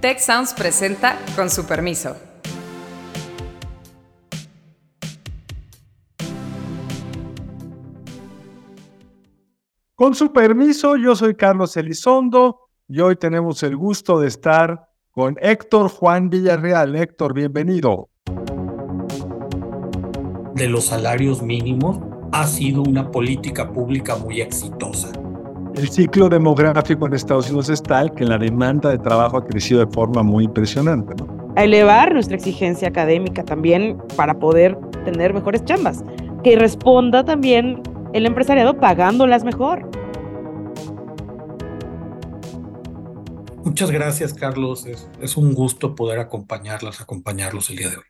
Tech Sounds presenta con su permiso. Con su permiso, yo soy Carlos Elizondo y hoy tenemos el gusto de estar con Héctor Juan Villarreal. Héctor, bienvenido. De los salarios mínimos ha sido una política pública muy exitosa. El ciclo demográfico en Estados Unidos es tal que la demanda de trabajo ha crecido de forma muy impresionante. A elevar nuestra exigencia académica también para poder tener mejores chambas. Que responda también el empresariado pagándolas mejor. Muchas gracias, Carlos. Es, un gusto poder acompañarlas, acompañarlos el día de hoy.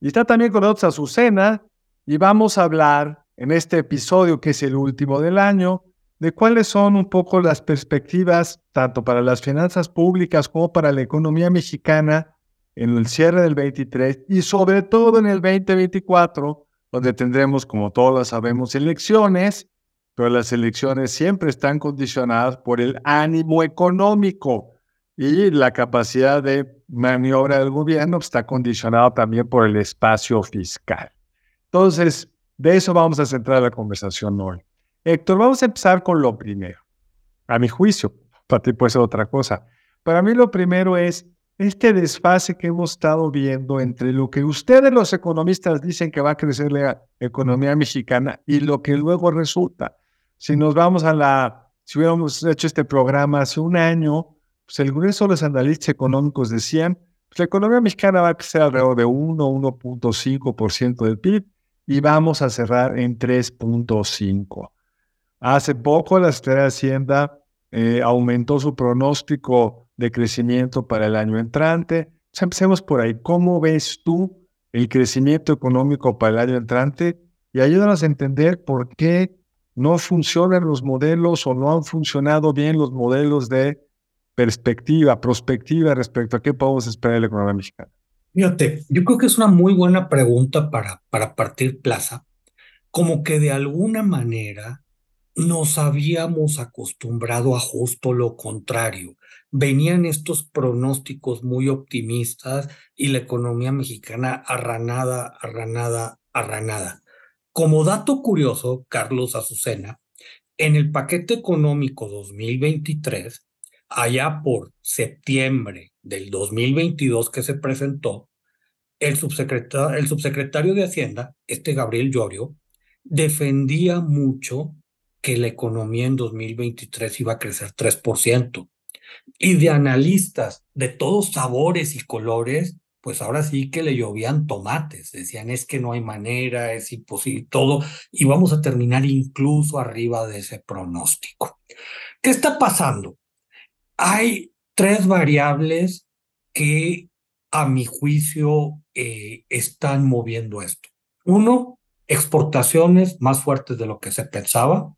Y está también con nosotros Azucena y vamos a hablar en este episodio, que es el último del año, de cuáles son un poco las perspectivas, tanto para las finanzas públicas como para la economía mexicana en el cierre del 23 y sobre todo en el 2024, donde tendremos, como todos sabemos, elecciones, pero las elecciones siempre están condicionadas por el ánimo económico y la capacidad de maniobra del gobierno está condicionada también por el espacio fiscal. Entonces, de eso vamos a centrar la conversación hoy. Héctor, vamos a empezar con lo primero. A mi juicio, para ti puede ser otra cosa. Para mí lo primero es este desfase que hemos estado viendo entre lo que ustedes los economistas dicen que va a crecer la economía mexicana y lo que luego resulta. Si nos vamos a la, si hubiéramos hecho este programa hace un año, pues el grueso de los analistas económicos decían, pues la economía mexicana va a crecer alrededor de 1, 1.5% del PIB y vamos a cerrar en 3.5. Hace poco la Secretaría de Hacienda eh, aumentó su pronóstico de crecimiento para el año entrante. empecemos por ahí. ¿Cómo ves tú el crecimiento económico para el año entrante? Y ayúdanos a entender por qué no funcionan los modelos o no han funcionado bien los modelos de perspectiva, prospectiva respecto a qué podemos esperar de la economía mexicana. Fíjate, yo creo que es una muy buena pregunta para, para partir plaza, como que de alguna manera nos habíamos acostumbrado a justo lo contrario. Venían estos pronósticos muy optimistas y la economía mexicana arranada, arranada, arranada. Como dato curioso, Carlos Azucena, en el paquete económico 2023, allá por septiembre del 2022 que se presentó, el el subsecretario de Hacienda, este Gabriel Llorio, defendía mucho que la economía en 2023 iba a crecer 3%. Y de analistas de todos sabores y colores, pues ahora sí que le llovían tomates. Decían, es que no hay manera, es imposible, todo. Y vamos a terminar incluso arriba de ese pronóstico. ¿Qué está pasando? Hay tres variables que a mi juicio eh, están moviendo esto. Uno, exportaciones más fuertes de lo que se pensaba.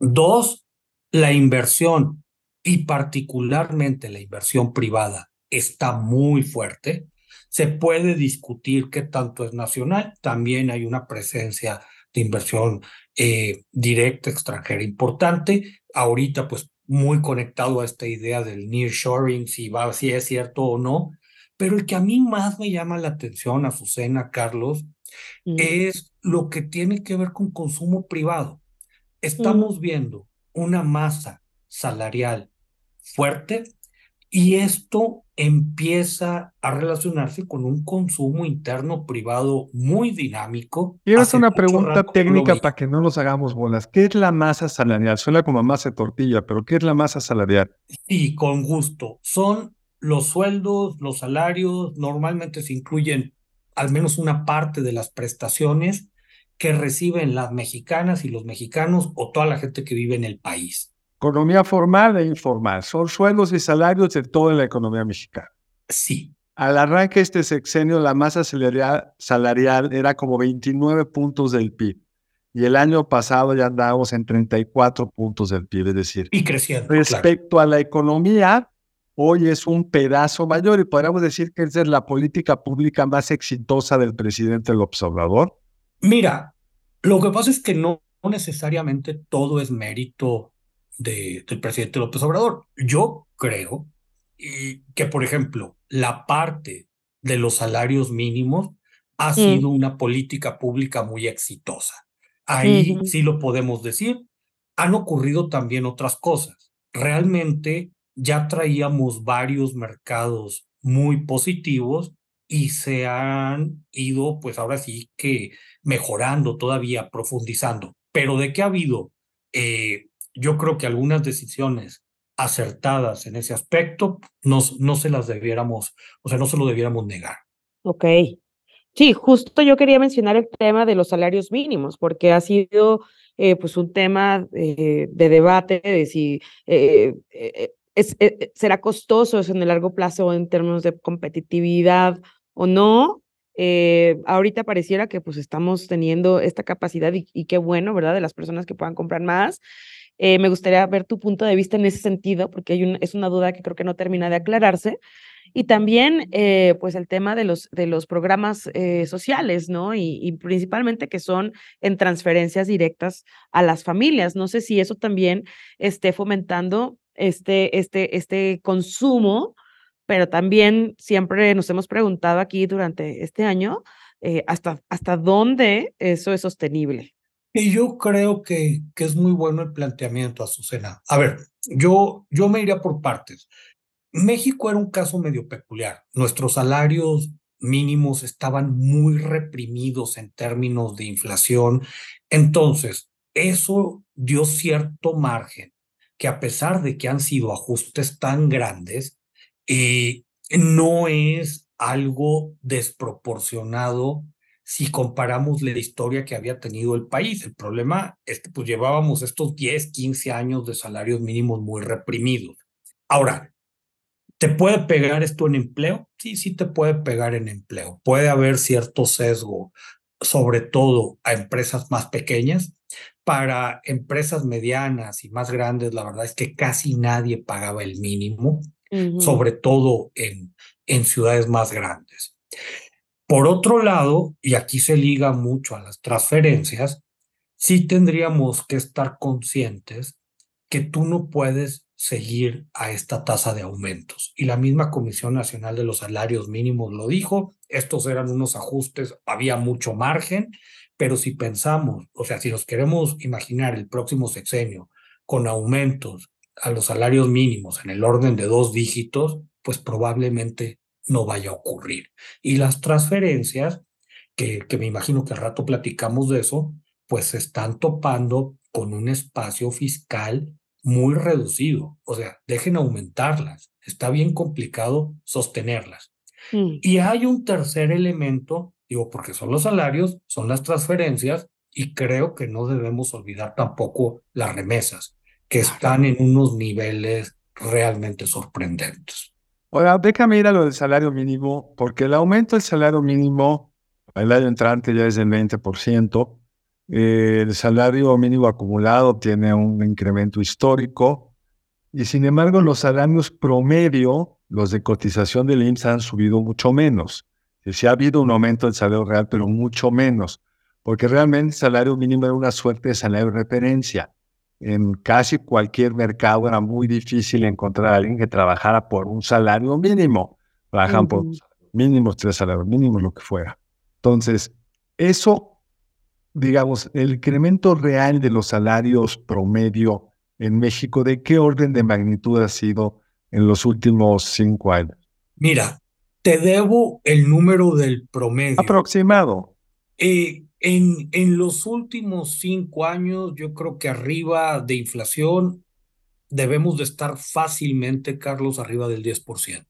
Dos, la inversión y particularmente la inversión privada está muy fuerte. Se puede discutir qué tanto es nacional. También hay una presencia de inversión eh, directa extranjera importante. Ahorita, pues, muy conectado a esta idea del nearshoring, si va, si es cierto o no. Pero el que a mí más me llama la atención, Azucena, Carlos, mm. es lo que tiene que ver con consumo privado estamos viendo una masa salarial fuerte y esto empieza a relacionarse con un consumo interno privado muy dinámico. Quiero hacer una pregunta técnica para que no nos hagamos bolas. ¿Qué es la masa salarial? Suena como masa de tortilla, pero ¿qué es la masa salarial? Sí, con gusto. Son los sueldos, los salarios, normalmente se incluyen al menos una parte de las prestaciones que reciben las mexicanas y los mexicanos o toda la gente que vive en el país. Economía formal e informal. Son sueldos y salarios de toda la economía mexicana. Sí. Al arranque de este sexenio, la masa salarial, salarial era como 29 puntos del PIB. Y el año pasado ya andábamos en 34 puntos del PIB, es decir. Y creciendo. Respecto a la economía, hoy es un pedazo mayor y podríamos decir que es la política pública más exitosa del presidente López Obrador. Mira, lo que pasa es que no necesariamente todo es mérito de, del presidente López Obrador. Yo creo, y que, por ejemplo, la parte de los salarios mínimos ha sido una política pública muy exitosa. Ahí sí lo podemos decir. Han ocurrido también otras cosas. Realmente ya traíamos varios mercados muy positivos y se han ido, pues ahora sí que mejorando todavía, profundizando. Pero de qué ha habido, eh, yo creo que algunas decisiones acertadas en ese aspecto, no, no se las debiéramos, o sea, no se lo debiéramos negar. Ok. Sí, justo yo quería mencionar el tema de los salarios mínimos, porque ha sido eh, pues un tema eh, de debate de si eh, es, será costoso en el largo plazo en términos de competitividad o no. Ahorita pareciera que pues estamos teniendo esta capacidad y, y, qué bueno, ¿verdad? De las personas que puedan comprar más. Eh, me gustaría ver tu punto de vista en ese sentido, porque es una duda que creo que no termina de aclararse. Y también, eh, pues, el tema de los, de los programas eh, sociales, ¿no? Y, principalmente que son en transferencias directas a las familias. No sé si eso también esté fomentando este, este, este consumo, pero también siempre nos hemos preguntado aquí durante este año hasta, hasta dónde eso es sostenible. Y yo creo que, que es muy bueno el planteamiento, Azucena. A ver, yo, yo me iría por partes. México era un caso medio peculiar. Nuestros salarios mínimos estaban muy reprimidos en términos de inflación. Entonces, eso dio cierto margen que a pesar de que han sido ajustes tan grandes, eh, no es algo desproporcionado si comparamos la historia que había tenido el país. El problema es que pues llevábamos estos 10, 15 años de salarios mínimos muy reprimidos. Ahora, ¿te puede pegar esto en empleo? Sí, sí te puede pegar en empleo. Puede haber cierto sesgo, sobre todo a empresas más pequeñas. Para empresas medianas y más grandes, la verdad es que casi nadie pagaba el mínimo, sobre todo en, en ciudades más grandes. Por otro lado, y aquí se liga mucho a las transferencias, sí tendríamos que estar conscientes que tú no puedes seguir a esta tasa de aumentos. Y la misma Comisión Nacional de los Salarios Mínimos lo dijo, estos eran unos ajustes, había mucho margen, pero si pensamos, o sea, si nos queremos imaginar el próximo sexenio con aumentos a los salarios mínimos en el orden de dos dígitos, pues probablemente no vaya a ocurrir. Y las transferencias, que, que me imagino que al rato platicamos de eso, pues se están topando con un espacio fiscal muy reducido. O sea, dejen aumentarlas. Está bien complicado sostenerlas. Mm. Y hay un tercer elemento, digo, porque son los salarios, son las transferencias, y creo que no debemos olvidar tampoco las remesas, que están en unos niveles realmente sorprendentes. Ahora, déjame ir a lo del salario mínimo, porque el aumento del salario mínimo el año entrante ya es del 20%. Eh, el salario mínimo acumulado tiene un incremento histórico y sin embargo los salarios promedio, los de cotización del IMSS han subido mucho menos. Sí ha habido un aumento del salario real, pero mucho menos, porque realmente el salario mínimo era una suerte de salario de referencia en casi cualquier mercado era muy difícil encontrar a alguien que trabajara por un salario mínimo. Trabajan por mínimos, tres salarios mínimos, lo que fuera. Entonces, eso, digamos, el incremento real de los salarios promedio en México, ¿de qué orden de magnitud ha sido en los últimos cinco años? Mira, te debo el número del promedio. Aproximado. Eh, en, en los últimos cinco años, yo creo que arriba de inflación debemos de estar fácilmente, Carlos, arriba del 10%.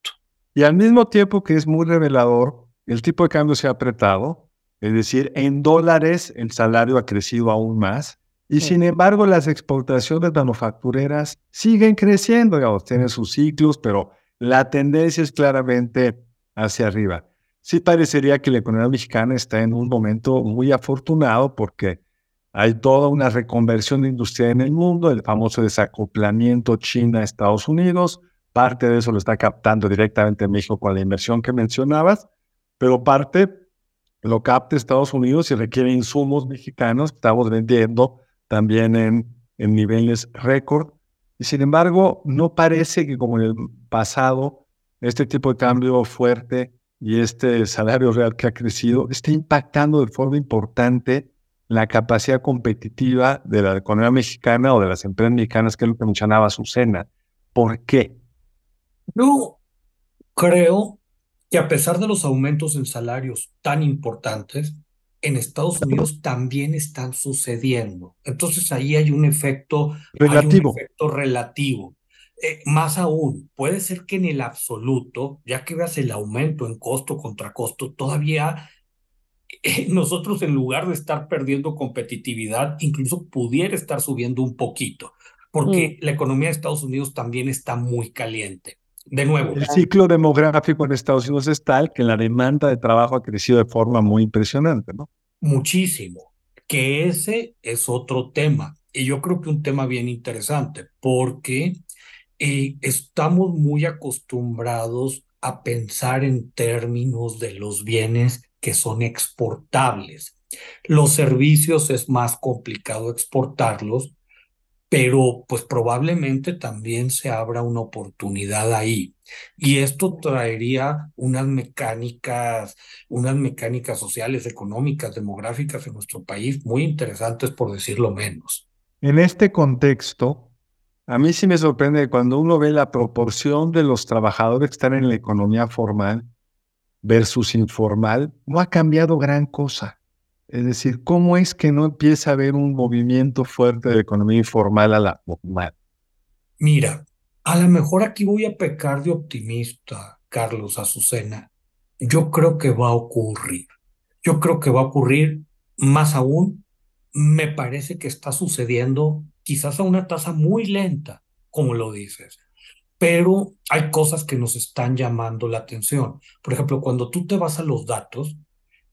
Y al mismo tiempo que es muy revelador, el tipo de cambio se ha apretado, es decir, en dólares el salario ha crecido aún más, y sin embargo las exportaciones manufactureras siguen creciendo, digamos, tienen sus ciclos, pero la tendencia es claramente hacia arriba sí parecería que la economía mexicana está en un momento muy afortunado porque hay toda una reconversión industrial en el mundo, el famoso desacoplamiento China-Estados Unidos, parte de eso lo está captando directamente México con la inversión que mencionabas, pero parte lo capta Estados Unidos y requiere insumos mexicanos, estamos vendiendo también en, en niveles récord, y sin embargo no parece que como en el pasado este tipo de cambio fuerte y este salario real que ha crecido está impactando de forma importante la capacidad competitiva de la economía mexicana o de las empresas mexicanas, que es lo que mencionaba Azucena. ¿Por qué? Yo creo que a pesar de los aumentos en salarios tan importantes, en Estados Unidos también están sucediendo. Entonces ahí hay un efecto relativo. efecto relativo. Eh, más aún, puede ser que en el absoluto, ya que veas el aumento en costo contra costo, todavía eh, nosotros en lugar de estar perdiendo competitividad, incluso pudiera estar subiendo un poquito, porque mm. la economía de Estados Unidos también está muy caliente. De nuevo. El ciclo demográfico en Estados Unidos es tal que la demanda de trabajo ha crecido de forma muy impresionante, ¿no? Muchísimo. Que ese es otro tema. Y yo creo que un tema bien interesante, porque eh, estamos muy acostumbrados a pensar en términos de los bienes que son exportables. Los servicios es más complicado exportarlos, pero pues probablemente también se abra una oportunidad ahí. Y esto traería unas mecánicas, unas mecánicas sociales, económicas, demográficas en nuestro país muy interesantes, por decirlo menos. En este contexto, a mí sí me sorprende cuando uno ve la proporción de los trabajadores que están en la economía formal versus informal, no ha cambiado gran cosa. Es decir, ¿cómo es que no empieza a haber un movimiento fuerte de economía informal a la formal? Mira, a lo mejor aquí voy a pecar de optimista, Carlos Azucena. Yo creo que va a ocurrir. Yo creo que va a ocurrir más aún. Me parece que está sucediendo quizás a una tasa muy lenta, como lo dices, pero hay cosas que nos están llamando la atención. Por ejemplo, cuando tú te vas a los datos,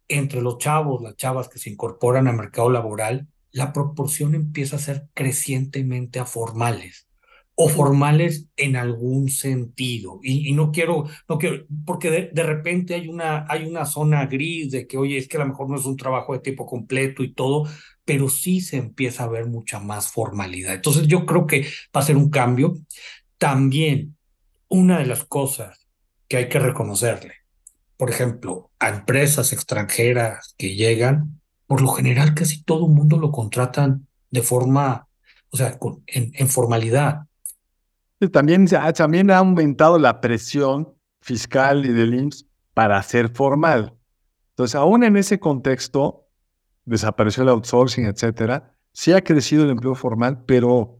entre los chavos, las chavas que se incorporan al mercado laboral, la proporción empieza a ser crecientemente a formales o formales en algún sentido. Y, no quiero, no quiero, porque de, de, repente hay una, hay una zona gris de que, oye, es que a lo mejor no es un trabajo de tiempo completo y todo, pero sí se empieza a ver mucha más formalidad. Entonces yo creo que va a ser un cambio. También una de las cosas que hay que reconocerle, por ejemplo, a empresas extranjeras que llegan, por lo general casi todo el mundo lo contratan de forma, o sea, en, en formalidad. También, también ha aumentado la presión fiscal y del IMSS para ser formal. Entonces, aún en ese contexto, desapareció el outsourcing, etcétera, sí ha crecido el empleo formal, pero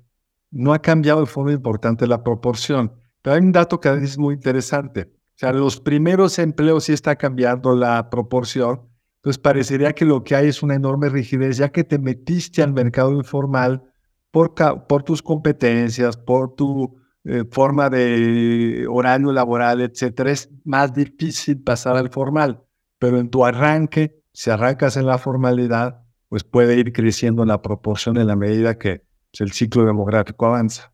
no ha cambiado de forma importante la proporción. Pero hay un dato que es muy interesante. O sea, los primeros empleos sí está cambiando la proporción. Entonces parecería que lo que hay es una enorme rigidez, ya que te metiste al mercado informal por, por tus competencias, por tu eh, forma de horario laboral, etcétera. Es más difícil pasar al formal. Pero en tu arranque si arrancas en la formalidad, pues puede ir creciendo en la proporción en la medida que pues, el ciclo demográfico avanza.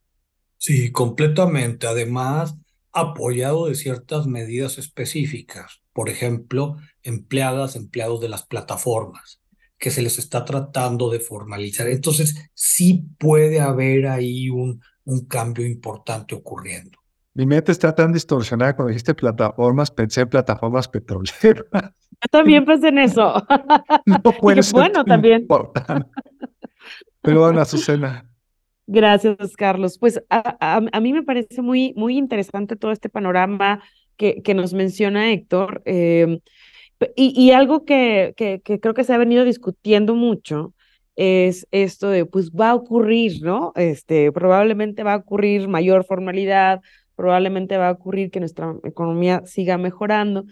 Sí, completamente. Además, apoyado de ciertas medidas específicas, por ejemplo, empleadas, empleados de las plataformas, que se les está tratando de formalizar. Entonces, sí puede haber ahí un, un cambio importante ocurriendo. Mi mente está tan distorsionada cuando dijiste plataformas, pensé en plataformas petroleras. Yo también pensé en eso. No puede ser bueno, también. Pero bueno, Azucena. Gracias, Carlos. Pues a, mí me parece muy, muy interesante todo este panorama que, que nos menciona Héctor. Em, y, y, algo que, que, que, creo que se ha venido discutiendo mucho es esto de, pues va a ocurrir, ¿no? Este, probablemente va a ocurrir mayor formalidad, probablemente va a ocurrir que nuestra economía siga mejorando.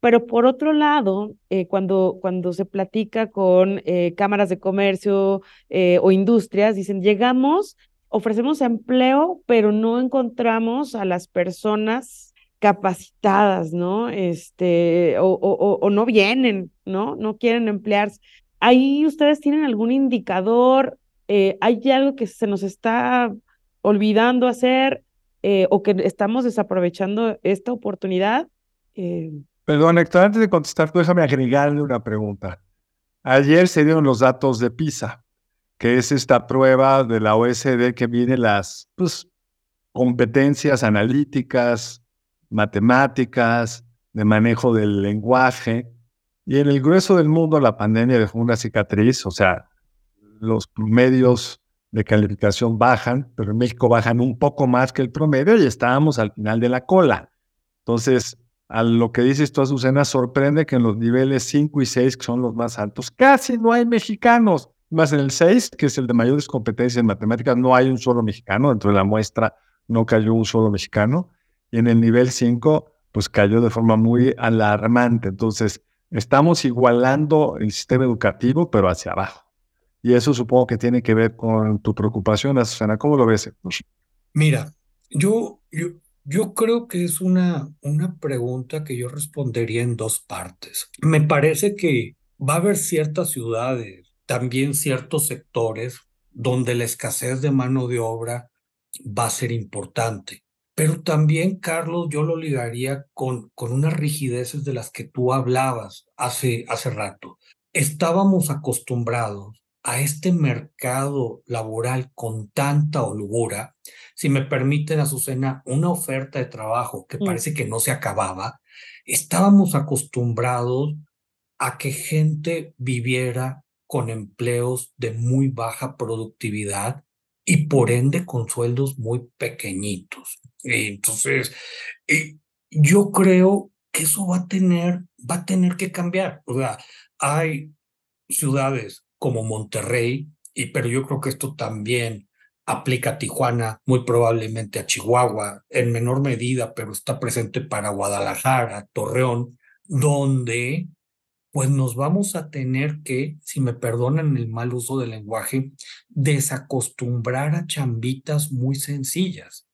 Pero por otro lado, eh, cuando, cuando se platica con eh, cámaras de comercio eh, o industrias, dicen, llegamos, ofrecemos empleo, pero no encontramos a las personas capacitadas, ¿no? Este, o, o, o no vienen, ¿no? No quieren emplearse. Ahí ustedes tienen algún indicador, hay algo que se nos está olvidando hacer o que estamos desaprovechando esta oportunidad. Perdón, Héctor, antes de contestar, déjame agregarle una pregunta. Ayer se dieron los datos de PISA, que es esta prueba de la OSD que mide las pues, competencias analíticas matemáticas, de manejo del lenguaje. Y en el grueso del mundo la pandemia dejó una cicatriz, o sea, los promedios de calificación bajan, pero en México bajan un poco más que el promedio y estábamos al final de la cola. Entonces, a lo que dices tú, Azucena, sorprende que en los niveles 5 y 6, que son los más altos, casi no hay mexicanos. Más en el 6, que es el de mayores competencias en matemáticas, no hay un solo mexicano. Dentro de la muestra no cayó un solo mexicano. Y en el nivel 5, pues cayó de forma muy alarmante. Entonces, estamos igualando el sistema educativo, pero hacia abajo. Y eso supongo que tiene que ver con tu preocupación, Susana. ¿Cómo lo ves? Mira, yo, yo, yo creo que es una, una pregunta que yo respondería en dos partes. Me parece que va a haber ciertas ciudades, también ciertos sectores, donde la escasez de mano de obra va a ser importante. Pero también, Carlos, yo lo ligaría con, con unas rigideces de las que tú hablabas hace, hace rato. Estábamos acostumbrados a este mercado laboral con tanta holgura, si me permiten, Azucena, una oferta de trabajo que mm. parece que no se acababa, estábamos acostumbrados a que gente viviera con empleos de muy baja productividad y por ende con sueldos muy pequeñitos. Entonces, yo creo que eso va a tener, va a tener que cambiar. O sea, hay ciudades como Monterrey, y, pero yo creo que esto también aplica a Tijuana, muy probablemente a Chihuahua, en menor medida, pero está presente para Guadalajara, Torreón, donde pues nos vamos a tener que, si me perdonan el mal uso del lenguaje, desacostumbrar a chambitas muy sencillas.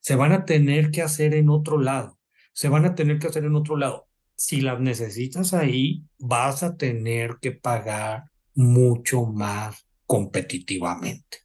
Se van a tener que hacer en otro lado, se van a tener que hacer en otro lado. Si las necesitas ahí, vas a tener que pagar mucho más competitivamente.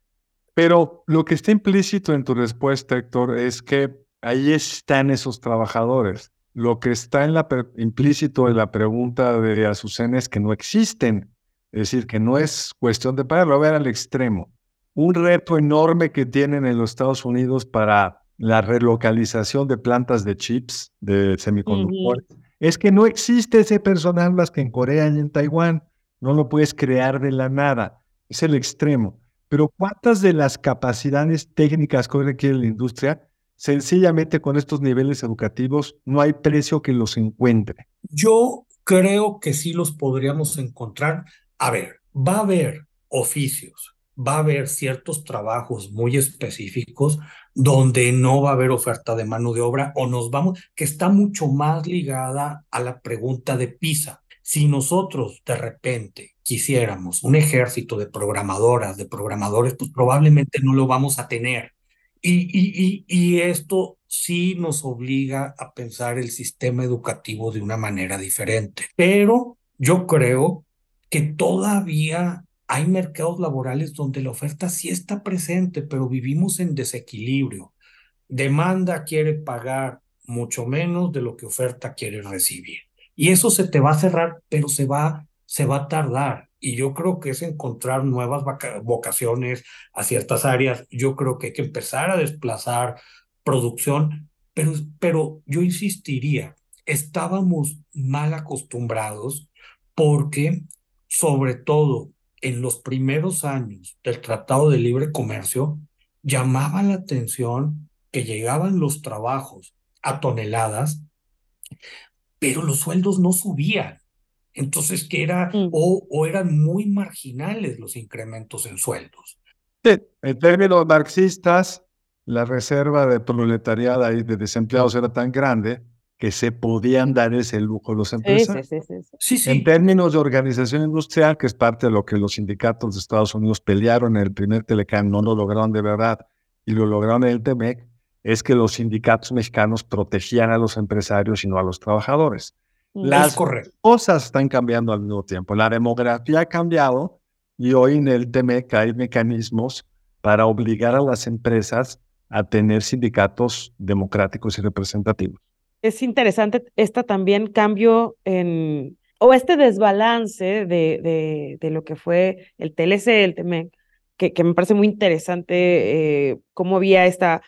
Pero lo que está implícito en tu respuesta, Héctor, es que ahí están esos trabajadores. Lo que está en la implícito en la pregunta de Azucena es que no existen. Es decir, que no es cuestión de pagarlo. A ver al extremo. Un reto enorme que tienen en los Estados Unidos para la relocalización de plantas de chips, de semiconductores, es que no existe ese personal más que en Corea y en Taiwán. No lo puedes crear de la nada. Es el extremo. Pero ¿cuántas de las capacidades técnicas que requiere la industria, sencillamente con estos niveles educativos, no hay precio que los encuentre? Yo creo que sí los podríamos encontrar. A ver, va a haber oficios, va a haber ciertos trabajos muy específicos donde no va a haber oferta de mano de obra o nos vamos, que está mucho más ligada a la pregunta de PISA. Si nosotros de repente quisiéramos un ejército de programadoras, de programadores, pues probablemente no lo vamos a tener. Y, esto sí nos obliga a pensar el sistema educativo de una manera diferente. Pero yo creo que todavía hay mercados laborales donde la oferta sí está presente, pero vivimos en desequilibrio. Demanda quiere pagar mucho menos de lo que oferta quiere recibir. Y eso se te va a cerrar, pero se va, se va a tardar. Y yo creo que es encontrar nuevas vocaciones a ciertas áreas. Yo creo que hay que empezar a desplazar producción, pero, pero yo insistiría, estábamos mal acostumbrados porque, sobre todo en los primeros años del Tratado de Libre Comercio, llamaba la atención que llegaban los trabajos a toneladas pero los sueldos no subían. Entonces, que era, mm. o, o, eran muy marginales los incrementos en sueldos. Sí, en términos marxistas, la reserva de proletariado y de desempleados era tan grande que se podían dar ese lujo los empresarios. Sí, sí, en términos de organización industrial, que es parte de lo que los sindicatos de Estados Unidos pelearon en el primer Telecam, no lo lograron de verdad y lo lograron en el TEMEC, es que los sindicatos mexicanos protegían a los empresarios y no a los trabajadores. Las cosas están cambiando al mismo tiempo. La demografía ha cambiado y hoy en el TMEC hay mecanismos para obligar a las empresas a tener sindicatos democráticos y representativos. Es interesante esta también cambio en, o este desbalance de, de, de lo que fue el TLC, el TMEC, que, que me parece muy interesante eh, cómo había esta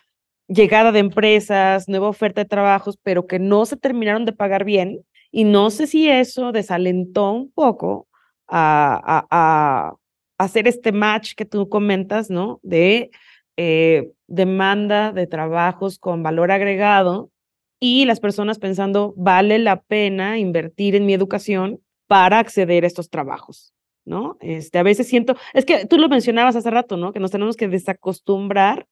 llegada de empresas, nueva oferta de trabajos, pero que no se terminaron de pagar bien. Y no sé si eso desalentó un poco a, hacer este match que tú comentas, ¿no? De eh, demanda de trabajos con valor agregado y las personas pensando, vale la pena invertir en mi educación para acceder a estos trabajos, ¿no? Este, a veces siento, es que tú lo mencionabas hace rato, ¿no? Que nos tenemos que desacostumbrar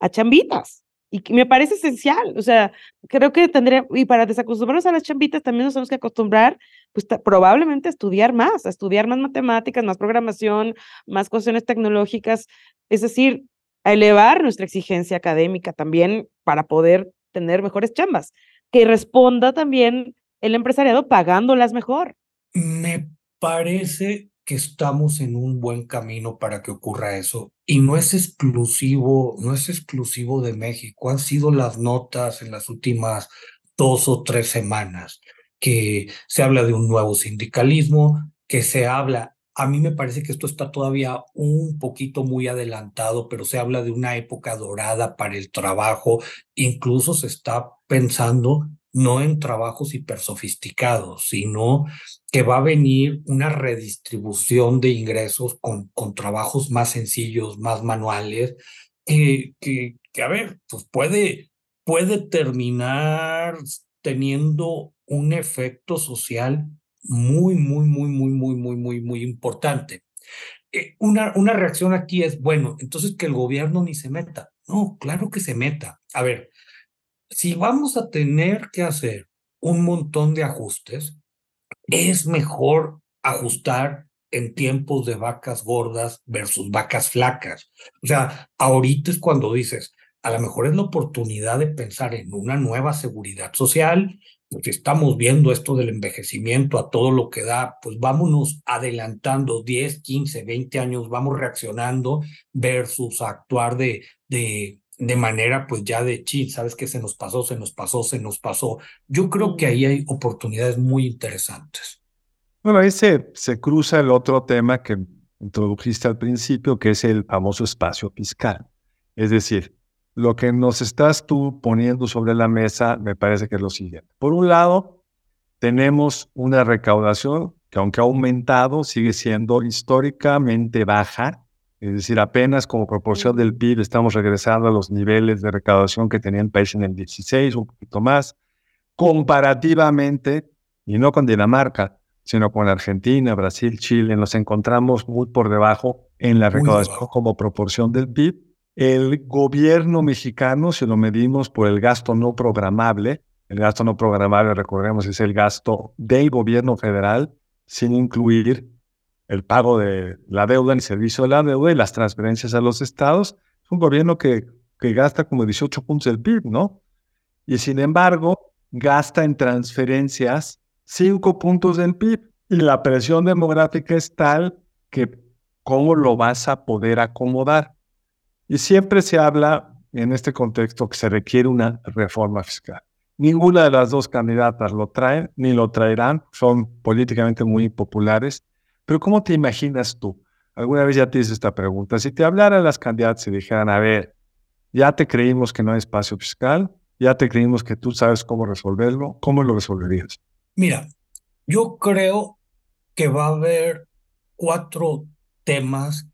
a chambitas, y me parece esencial, o sea, creo que tendría, y para desacostumbrarnos a las chambitas también nos tenemos que acostumbrar, pues probablemente a estudiar más, a estudiar más matemáticas, más programación, más cuestiones tecnológicas, es decir, a elevar nuestra exigencia académica también para poder tener mejores chambas, que responda también el empresariado pagándolas mejor. Me parece que estamos en un buen camino para que ocurra eso. Y no es exclusivo, no es exclusivo de México. Han sido las notas en las últimas dos o tres semanas que se habla de un nuevo sindicalismo, que se habla, a mí me parece que esto está todavía un poquito muy adelantado, pero se habla de una época dorada para el trabajo, incluso se está pensando no en trabajos hipersofisticados, sino que va a venir una redistribución de ingresos con, con trabajos más sencillos, más manuales, que, que, a ver, pues puede, puede terminar teniendo un efecto social muy, muy, muy, muy, muy, muy, muy, muy importante. Eh, una, una reacción aquí es, bueno, entonces que el gobierno ni se meta. No, claro que se meta. A ver, si vamos a tener que hacer un montón de ajustes, es mejor ajustar en tiempos de vacas gordas versus vacas flacas. O sea, ahorita es cuando dices, a lo mejor es la oportunidad de pensar en una nueva seguridad social, porque estamos viendo esto del envejecimiento a todo lo que da, pues vámonos adelantando 10, 15, 20 años, vamos reaccionando versus actuar de de manera pues ya de chi, sabes que se nos pasó, se nos pasó, se nos pasó. Yo creo que ahí hay oportunidades muy interesantes. Bueno, ahí se, se cruza el otro tema que introdujiste al principio, que es el famoso espacio fiscal. Es decir, lo que nos estás tú poniendo sobre la mesa me parece que es lo siguiente. Por un lado, tenemos una recaudación que aunque ha aumentado, sigue siendo históricamente baja es decir, apenas como proporción del PIB estamos regresando a los niveles de recaudación que tenía el país en el 16, un poquito más, comparativamente, y no con Dinamarca, sino con Argentina, Brasil, Chile, nos encontramos muy por debajo en la recaudación como proporción del PIB. El gobierno mexicano, si lo medimos por el gasto no programable, el gasto no programable, recordemos, es el gasto del gobierno federal, sin incluir el pago de la deuda, el servicio de la deuda y las transferencias a los estados. Es un gobierno que, que gasta como 18 puntos del PIB, ¿no? Y sin embargo, gasta en transferencias 5 puntos del PIB. Y la presión demográfica es tal que cómo lo vas a poder acomodar. Y siempre se habla en este contexto que se requiere una reforma fiscal. Ninguna de las dos candidatas lo traen ni lo traerán, son políticamente muy populares pero ¿cómo te imaginas tú? Alguna vez ya te hice esta pregunta. Si te hablaran las candidatas y dijeran, a ver, ya te creímos que no hay espacio fiscal, ya te creímos que tú sabes cómo resolverlo, ¿cómo lo resolverías? Mira, yo creo que va a haber cuatro temas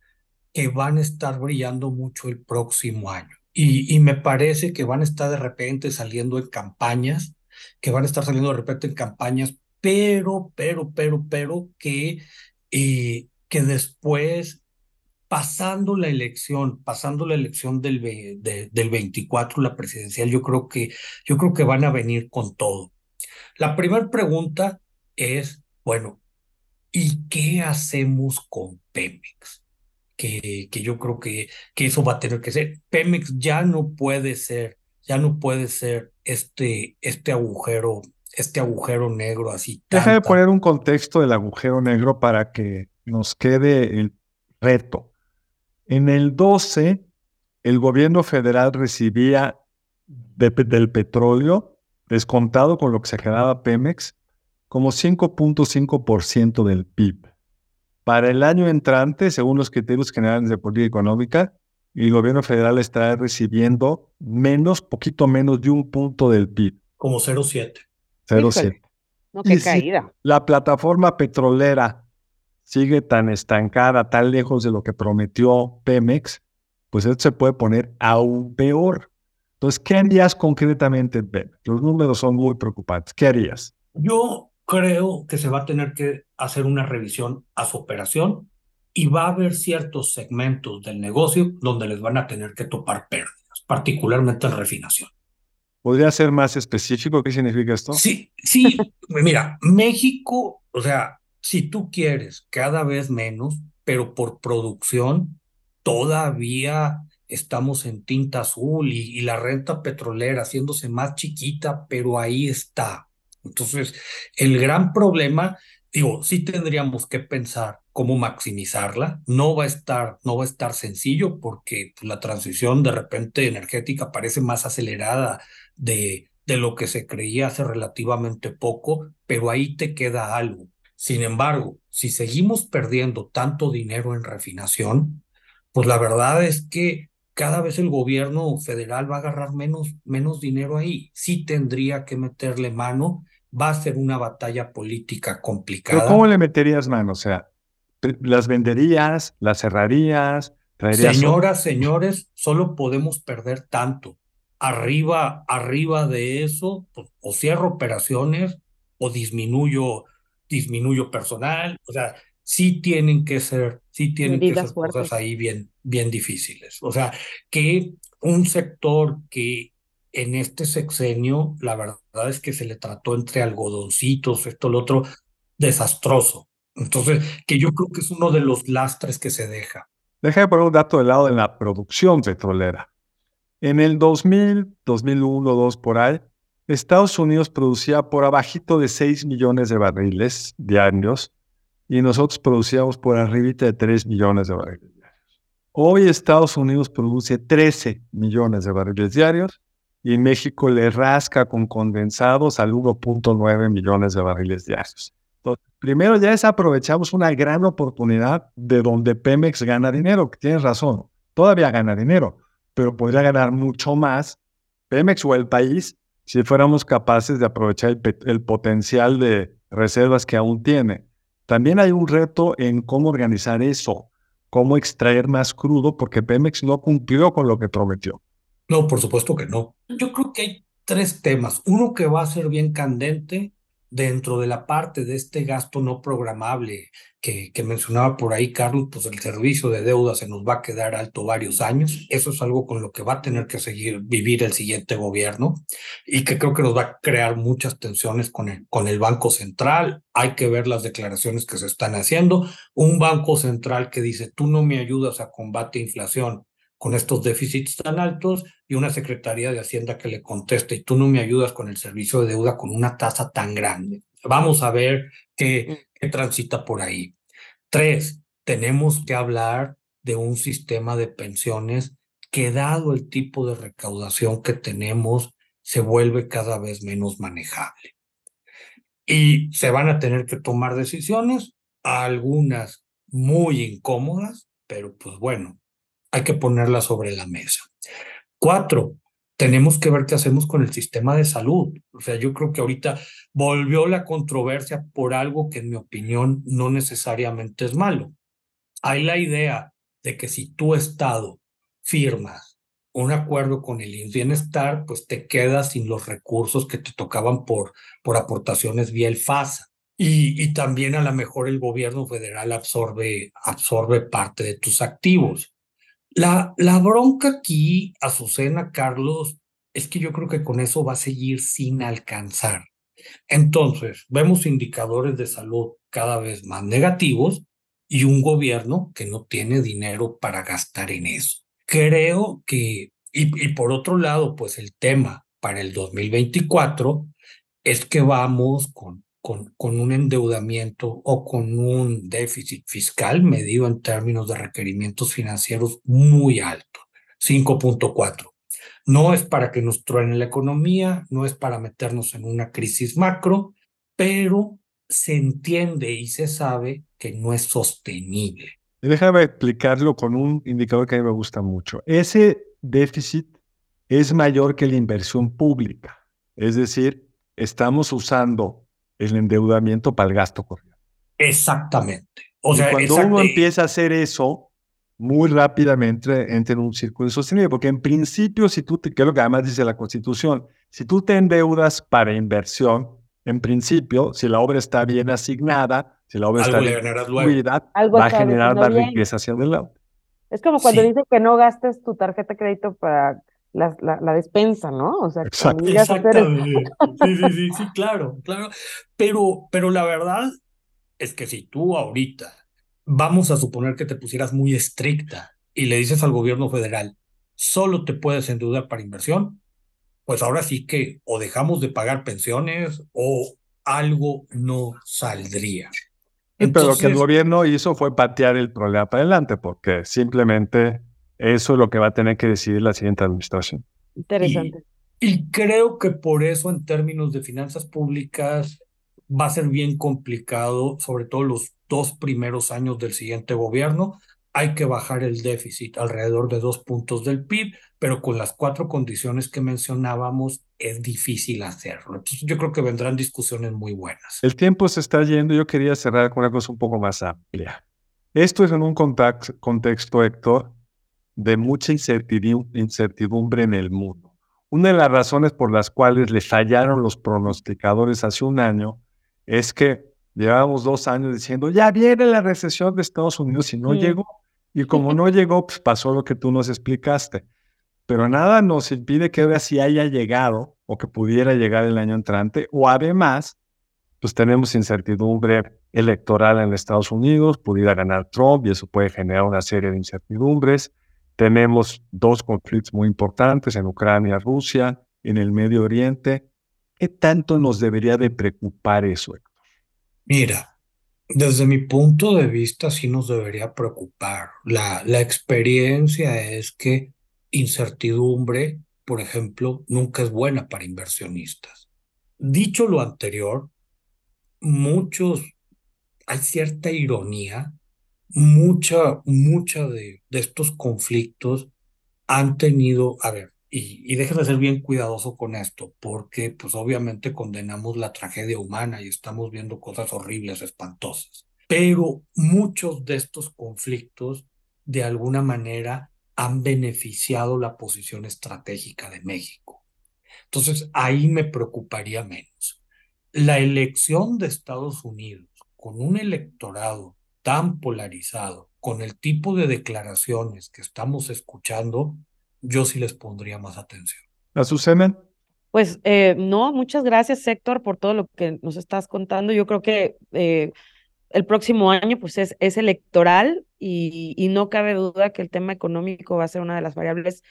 que van a estar brillando mucho el próximo año. Y, y, me parece que van a estar de repente saliendo en campañas, que van a estar saliendo de repente en campañas, pero, pero, pero, pero, que y que después, pasando la elección, pasando la elección del, del 24, la presidencial, yo creo, que, yo creo que van a venir con todo. La primera pregunta es, bueno, ¿y qué hacemos con Pemex? Que, que yo creo que, que eso va a tener que ser. Pemex ya no puede ser, ya no puede ser este, este agujero este agujero negro así. Deja de poner un contexto del agujero negro para que nos quede el reto. En el 12, el gobierno federal recibía del petróleo, descontado con lo que se quedaba Pemex, como 5.5% del PIB. Para el año entrante, según los criterios generales de política económica, el gobierno federal está recibiendo menos, poquito menos de un punto del PIB. Como 0,7. 0,7. No, qué caída. la plataforma petrolera sigue tan estancada, tan lejos de lo que prometió Pemex, pues esto se puede poner aún peor. Entonces, ¿qué harías concretamente, Ben? Los números son muy preocupantes. ¿Qué harías? Yo creo que se va a tener que hacer una revisión a su operación y va a haber ciertos segmentos del negocio donde les van a tener que topar pérdidas, particularmente en refinación. ¿Podría ser más específico? ¿Qué significa esto? Sí, sí. Mira, México, o sea, si tú quieres cada vez menos, pero por producción todavía estamos en tinta azul y, la renta petrolera haciéndose más chiquita, pero ahí está. Entonces, el gran problema, digo, sí tendríamos que pensar cómo maximizarla. No va a estar, no va a estar sencillo porque la transición de repente energética parece más acelerada de, de lo que se creía hace relativamente poco, pero ahí te queda algo. Sin embargo, si seguimos perdiendo tanto dinero en refinación, pues la verdad es que cada vez el gobierno federal va a agarrar menos, menos dinero ahí. Sí tendría que meterle mano. Va a ser una batalla política complicada. ¿Pero cómo le meterías mano? O sea, ¿las venderías? ¿Las cerrarías? Señoras, señores, solo podemos perder tanto. Arriba, arriba de eso, pues, o cierro operaciones o disminuyo disminuyo personal, o sea, sí tienen que ser, sí tienen que ser cosas ahí bien, bien difíciles. O sea, que un sector que en este sexenio, la verdad es que se le trató entre algodoncitos, esto, lo otro, desastroso. Entonces, que yo creo que es uno de los lastres que se deja. Deja poner un dato del lado de la producción petrolera. En el 2000, 2001, 2002, por ahí, Estados Unidos producía por abajito de 6 millones de barriles diarios y nosotros producíamos por arribita de 3 millones de barriles diarios. Hoy Estados Unidos produce 13 millones de barriles diarios y México le rasca con condensados al 1.9 millones de barriles diarios. Entonces, primero ya es aprovechamos una gran oportunidad de donde Pemex gana dinero, que tienes razón, todavía gana dinero, pero podría ganar mucho más Pemex o el país si fuéramos capaces de aprovechar el, potencial de reservas que aún tiene. También hay un reto en cómo organizar eso, cómo extraer más crudo, porque Pemex no cumplió con lo que prometió. No, por supuesto que no. Yo creo que hay tres temas. Uno que va a ser bien candente dentro de la parte de este gasto no programable que, que, mencionaba por ahí Carlos, pues el servicio de deuda se nos va a quedar alto varios años. Eso es algo con lo que va a tener que seguir vivir el siguiente gobierno y que creo que nos va a crear muchas tensiones con el, con el Banco Central. Hay que ver las declaraciones que se están haciendo. Un Banco Central que dice, tú no me ayudas a combate inflación con estos déficits tan altos y una Secretaría de Hacienda que le conteste y tú no me ayudas con el servicio de deuda con una tasa tan grande. Vamos a ver qué, mm. qué transita por ahí. Tres, tenemos que hablar de un sistema de pensiones que dado el tipo de recaudación que tenemos, se vuelve cada vez menos manejable. Y se van a tener que tomar decisiones, algunas muy incómodas, pero pues bueno, hay que ponerla sobre la mesa. Cuatro, tenemos que ver qué hacemos con el sistema de salud. O sea, yo creo que ahorita volvió la controversia por algo que en mi opinión no necesariamente es malo. Hay la idea de que si tu Estado firmas un acuerdo con el bienestar, pues te quedas sin los recursos que te tocaban por, por aportaciones vía el FASA. Y, y también a lo mejor el gobierno federal absorbe, absorbe parte de tus activos. La, bronca aquí, Azucena, Carlos, es que yo creo que con eso va a seguir sin alcanzar. Entonces, vemos indicadores de salud cada vez más negativos y un gobierno que no tiene dinero para gastar en eso. Creo que, y, y por otro lado, pues el tema para el 2024 es que vamos con con, un endeudamiento o con un déficit fiscal medido en términos de requerimientos financieros muy alto, 5.4. No es para que nos truene la economía, no es para meternos en una crisis macro, pero se entiende y se sabe que no es sostenible. Déjame explicarlo con un indicador que a mí me gusta mucho. Ese déficit es mayor que la inversión pública. Es decir, estamos usando el endeudamiento para el gasto corriente. Exactamente. O sea, cuando uno empieza a hacer eso, muy rápidamente entra en un círculo sostenible, porque en principio, si tú, te, que es lo que además dice la Constitución, si tú te endeudas para inversión, en principio, si la obra está bien asignada, si la obra está bien distribuida, va a generar más riqueza hacia adelante. Es como cuando dice que no gastes tu tarjeta de crédito para la, la, despensa, ¿no? O sea, Exactamente. Sí, sí, sí, sí, claro, claro. Pero, pero la verdad es que si tú ahorita vamos a suponer que te pusieras muy estricta y le dices al gobierno federal, solo te puedes endeudar para inversión, pues ahora sí que o dejamos de pagar pensiones o algo no saldría. Pero lo que el gobierno hizo fue patear el problema para adelante, porque simplemente eso es lo que va a tener que decidir la siguiente administración. Interesante. Y, creo que por eso en términos de finanzas públicas va a ser bien complicado, sobre todo los dos primeros años del siguiente gobierno. Hay que bajar el déficit alrededor de dos puntos del PIB, pero con las cuatro condiciones que mencionábamos es difícil hacerlo. Entonces yo creo que vendrán discusiones muy buenas. El tiempo se está yendo. Yo quería cerrar con una cosa un poco más amplia. Esto es en un contexto, Héctor, de mucha incertidumbre en el mundo. Una de las razones por las cuales le fallaron los pronosticadores hace un año es que llevábamos dos años diciendo, ya viene la recesión de Estados Unidos y no llegó. Y como no llegó, pues pasó lo que tú nos explicaste. Pero nada nos impide que ahora sí haya llegado o que pudiera llegar el año entrante. O además, pues tenemos incertidumbre electoral en Estados Unidos, pudiera ganar Trump y eso puede generar una serie de incertidumbres. Tenemos dos conflictos muy importantes en Ucrania, Rusia, en el Medio Oriente. ¿Qué tanto nos debería de preocupar eso, Mira, desde mi punto de vista sí nos debería preocupar. La, la experiencia es que incertidumbre, por ejemplo, nunca es buena para inversionistas. Dicho lo anterior, muchos, hay cierta ironía mucha, mucha de, estos conflictos han tenido, a ver, y, y déjame ser bien cuidadoso con esto, porque pues obviamente condenamos la tragedia humana y estamos viendo cosas horribles, espantosas. Pero muchos de estos conflictos de alguna manera han beneficiado la posición estratégica de México. Entonces ahí me preocuparía menos. La elección de Estados Unidos con un electorado tan polarizado, con el tipo de declaraciones que estamos escuchando, yo sí les pondría más atención. Azucena. Pues eh, no, muchas gracias, Héctor, por todo lo que nos estás contando. Yo creo que eh, el próximo año pues es, es electoral y, y, no cabe duda que el tema económico va a ser una de las variables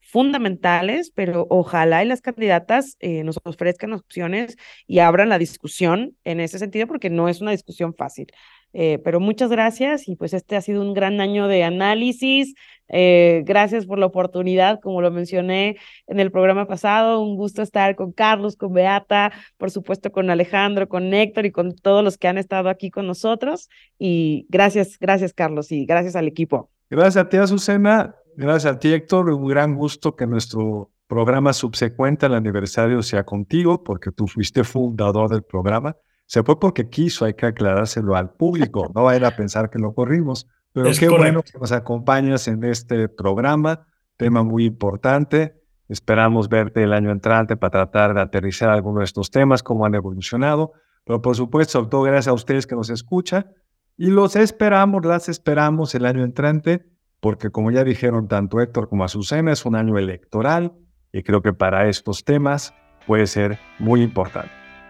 fundamentales, pero ojalá y las candidatas eh, nos ofrezcan opciones y abran la discusión en ese sentido, porque no es una discusión fácil. Eh, pero muchas gracias y pues este ha sido un gran año de análisis. Eh, gracias por la oportunidad, como lo mencioné en el programa pasado, un gusto estar con Carlos, con Beata, por supuesto con Alejandro, con Héctor y con todos los que han estado aquí con nosotros. Y gracias, gracias Carlos y gracias al equipo. Gracias a ti, Azucena. Gracias a ti, Héctor. Un gran gusto que nuestro programa subsecuente al aniversario sea contigo, porque tú fuiste fundador del programa. Se fue porque quiso, hay que aclarárselo al público, no vayan a pensar que lo corrimos. Pero qué bueno que nos acompañas en este programa, tema muy importante. Esperamos verte el año entrante para tratar de aterrizar algunos de estos temas, cómo han evolucionado. Pero por supuesto, sobre todo gracias a ustedes que nos escuchan. Y los esperamos, las esperamos el año entrante, porque como ya dijeron tanto Héctor como Azucena, es un año electoral y creo que para estos temas puede ser muy importante.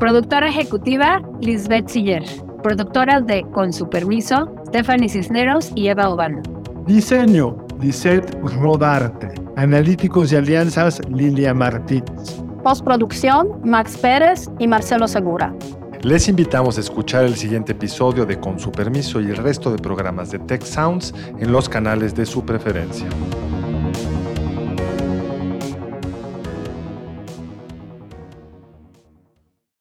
Productora ejecutiva, Lisbeth Siller. Productoras de Con su permiso, Stephanie Cisneros y Eva Obano. Diseño, Lisette Rodarte. Analíticos y alianzas, Lilia Martínez. Postproducción, Max Pérez y Marcelo Segura. Les invitamos a escuchar el siguiente episodio de Con su permiso y el resto de programas de Tech Sounds en los canales de su preferencia.